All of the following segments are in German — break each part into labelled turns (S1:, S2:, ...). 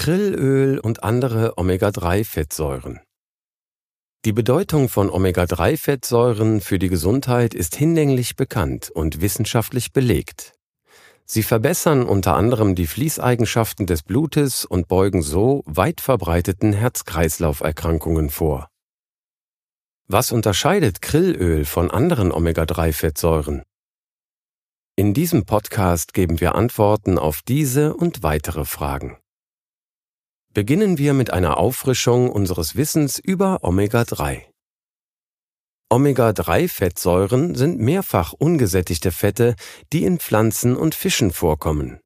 S1: Krillöl und andere Omega-3-Fettsäuren. Die Bedeutung von Omega-3-Fettsäuren für die Gesundheit ist hinlänglich bekannt und wissenschaftlich belegt. Sie verbessern unter anderem die Fließeigenschaften des Blutes und beugen so weit verbreiteten Herz-Kreislauf-Erkrankungen vor. Was unterscheidet Krillöl von anderen Omega-3-Fettsäuren? In diesem Podcast geben wir Antworten auf diese und weitere Fragen. Beginnen wir mit einer Auffrischung unseres Wissens über Omega-3. Omega-3-Fettsäuren sind mehrfach ungesättigte Fette, die in Pflanzen und Fischen vorkommen.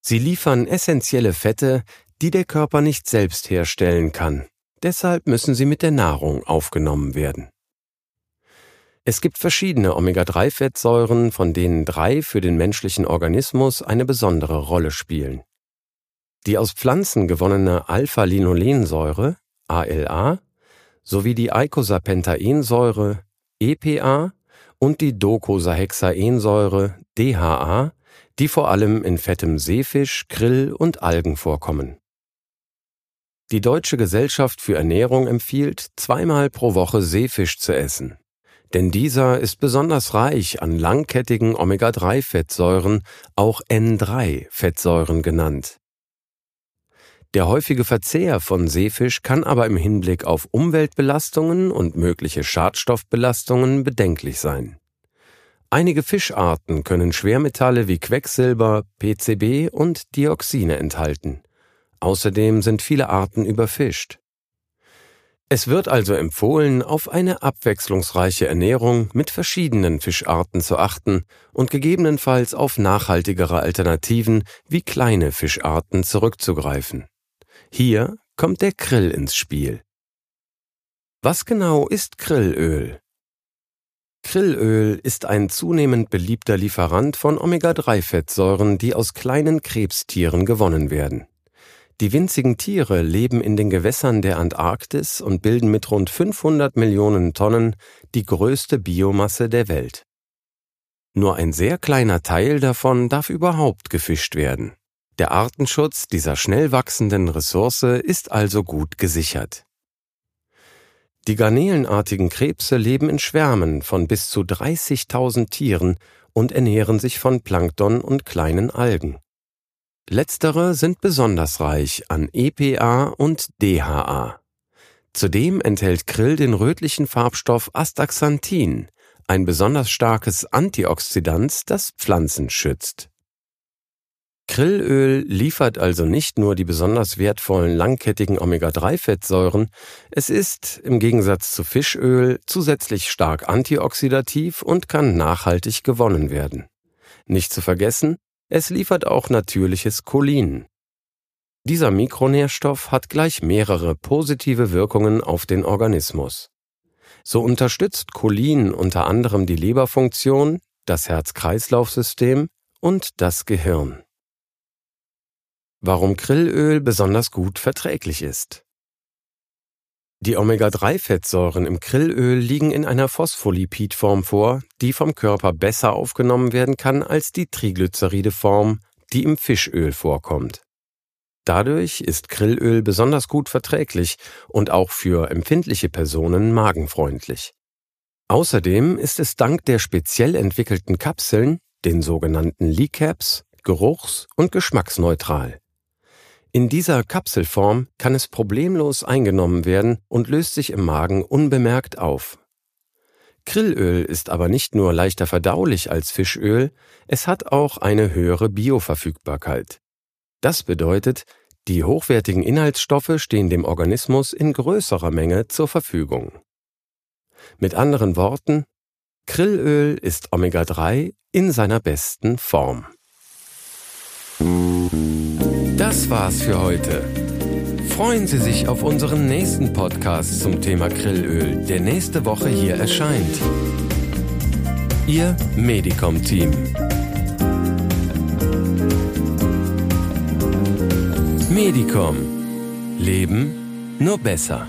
S1: Sie liefern essentielle Fette, die der Körper nicht selbst herstellen kann. Deshalb müssen sie mit der Nahrung aufgenommen werden. Es gibt verschiedene Omega-3-Fettsäuren, von denen drei für den menschlichen Organismus eine besondere Rolle spielen. Die aus Pflanzen gewonnene Alpha-Linolensäure ALA sowie die Eicosapentaensäure EPA und die Docosahexaensäure DHA, die vor allem in fettem Seefisch, Krill und Algen vorkommen. Die Deutsche Gesellschaft für Ernährung empfiehlt, zweimal pro Woche Seefisch zu essen. Denn dieser ist besonders reich an langkettigen Omega-3-Fettsäuren, auch N3-Fettsäuren genannt. Der häufige Verzehr von Seefisch kann aber im Hinblick auf Umweltbelastungen und mögliche Schadstoffbelastungen bedenklich sein. Einige Fischarten können Schwermetalle wie Quecksilber, PCB und Dioxine enthalten. Außerdem sind viele Arten überfischt. Es wird also empfohlen, auf eine abwechslungsreiche Ernährung mit verschiedenen Fischarten zu achten und gegebenenfalls auf nachhaltigere Alternativen wie kleine Fischarten zurückzugreifen. Hier kommt der Krill ins Spiel. Was genau ist Krillöl? Krillöl ist ein zunehmend beliebter Lieferant von Omega-3-Fettsäuren, die aus kleinen Krebstieren gewonnen werden. Die winzigen Tiere leben in den Gewässern der Antarktis und bilden mit rund 500 Millionen Tonnen die größte Biomasse der Welt. Nur ein sehr kleiner Teil davon darf überhaupt gefischt werden. Der Artenschutz dieser schnell wachsenden Ressource ist also gut gesichert. Die garnelenartigen Krebse leben in Schwärmen von bis zu 30.000 Tieren und ernähren sich von Plankton und kleinen Algen. Letztere sind besonders reich an EPA und DHA. Zudem enthält Krill den rötlichen Farbstoff Astaxanthin, ein besonders starkes Antioxidant, das Pflanzen schützt. Krillöl liefert also nicht nur die besonders wertvollen langkettigen Omega-3-Fettsäuren, es ist, im Gegensatz zu Fischöl, zusätzlich stark antioxidativ und kann nachhaltig gewonnen werden. Nicht zu vergessen, es liefert auch natürliches Cholin. Dieser Mikronährstoff hat gleich mehrere positive Wirkungen auf den Organismus. So unterstützt Cholin unter anderem die Leberfunktion, das Herz-Kreislauf-System und das Gehirn. Warum Krillöl besonders gut verträglich ist. Die Omega-3-Fettsäuren im Krillöl liegen in einer Phospholipidform vor, die vom Körper besser aufgenommen werden kann als die Triglyceride-Form, die im Fischöl vorkommt. Dadurch ist Krillöl besonders gut verträglich und auch für empfindliche Personen magenfreundlich. Außerdem ist es dank der speziell entwickelten Kapseln, den sogenannten Lee-Caps, geruchs- und geschmacksneutral. In dieser Kapselform kann es problemlos eingenommen werden und löst sich im Magen unbemerkt auf. Krillöl ist aber nicht nur leichter verdaulich als Fischöl, es hat auch eine höhere Bioverfügbarkeit. Das bedeutet, die hochwertigen Inhaltsstoffe stehen dem Organismus in größerer Menge zur Verfügung. Mit anderen Worten, Krillöl ist Omega-3 in seiner besten Form. Das war's für heute. Freuen Sie sich auf unseren nächsten Podcast zum Thema Grillöl, der nächste Woche hier erscheint. Ihr Medicom-Team. Medicom. Leben nur besser.